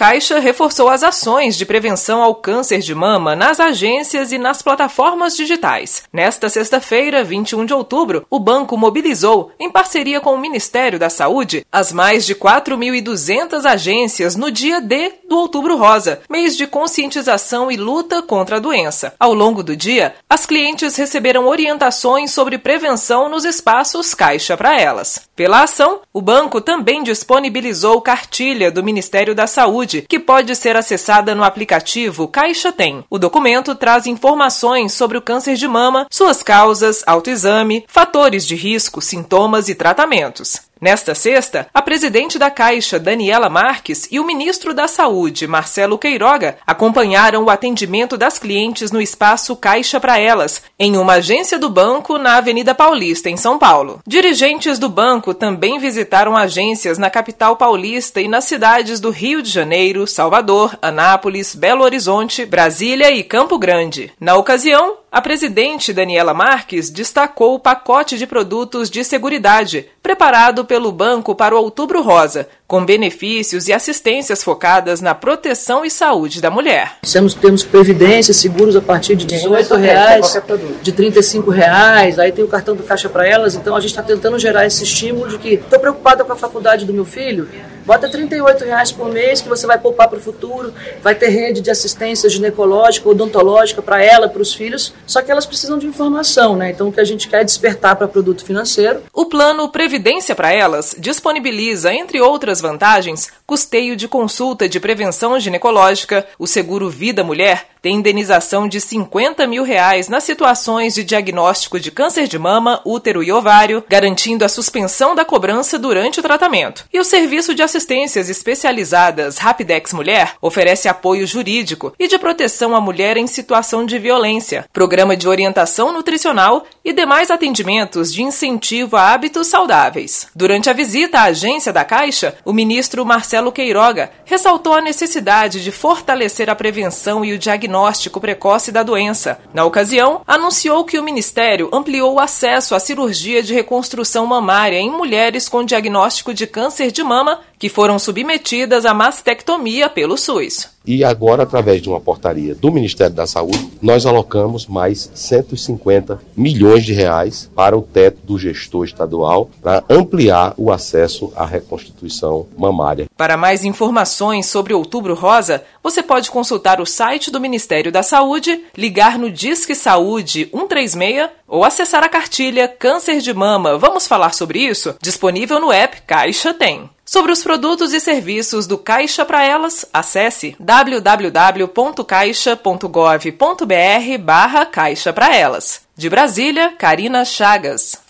Caixa reforçou as ações de prevenção ao câncer de mama nas agências e nas plataformas digitais. Nesta sexta-feira, 21 de outubro, o banco mobilizou, em parceria com o Ministério da Saúde, as mais de 4.200 agências no dia D do Outubro Rosa, mês de conscientização e luta contra a doença. Ao longo do dia, as clientes receberam orientações sobre prevenção nos espaços Caixa para elas. Pela ação, o banco também disponibilizou cartilha do Ministério da Saúde, que pode ser acessada no aplicativo Caixa Tem. O documento traz informações sobre o câncer de mama, suas causas, autoexame, fatores de risco, sintomas e tratamentos. Nesta sexta, a presidente da Caixa, Daniela Marques, e o ministro da Saúde, Marcelo Queiroga, acompanharam o atendimento das clientes no espaço Caixa para Elas, em uma agência do banco na Avenida Paulista, em São Paulo. Dirigentes do banco também visitaram agências na capital paulista e nas cidades do Rio de Janeiro, Salvador, Anápolis, Belo Horizonte, Brasília e Campo Grande. Na ocasião, a presidente Daniela Marques destacou o pacote de produtos de seguridade preparado pelo banco para o Outubro Rosa, com benefícios e assistências focadas na proteção e saúde da mulher. Temos, temos previdência, seguros a partir de 18 reais, de 35 reais, aí tem o cartão do caixa para elas, então a gente está tentando gerar esse estímulo de que estou preocupada com a faculdade do meu filho, Bota 38 reais por mês que você vai poupar para o futuro, vai ter rede de assistência ginecológica, odontológica para ela, para os filhos, só que elas precisam de informação, né? Então o que a gente quer é despertar para produto financeiro. O plano Previdência para Elas disponibiliza, entre outras vantagens, custeio de consulta de prevenção ginecológica, o seguro Vida Mulher tem indenização de 50 mil reais nas situações de diagnóstico de câncer de mama, útero e ovário, garantindo a suspensão da cobrança durante o tratamento. E o serviço de assistências especializadas Rapidex Mulher oferece apoio jurídico e de proteção à mulher em situação de violência, programa de orientação nutricional e demais atendimentos de incentivo a hábitos saudáveis. Durante a visita à agência da Caixa, o ministro Marcelo Queiroga ressaltou a necessidade de fortalecer a prevenção e o diagnóstico precoce da doença. Na ocasião, anunciou que o ministério ampliou o acesso à cirurgia de reconstrução mamária em mulheres com diagnóstico de câncer de mama que foram submetidas à mastectomia pelo SUS. E agora, através de uma portaria do Ministério da Saúde, nós alocamos mais 150 milhões de reais para o teto do gestor estadual para ampliar o acesso à reconstituição mamária. Para mais informações sobre Outubro Rosa, você pode consultar o site do Ministério da Saúde, ligar no Disque Saúde 136 ou acessar a cartilha Câncer de Mama. Vamos falar sobre isso? Disponível no app Caixa Tem. Sobre os produtos e serviços do Caixa para elas, acesse www.caixa.gov.br barra Caixa para elas. De Brasília, Karina Chagas.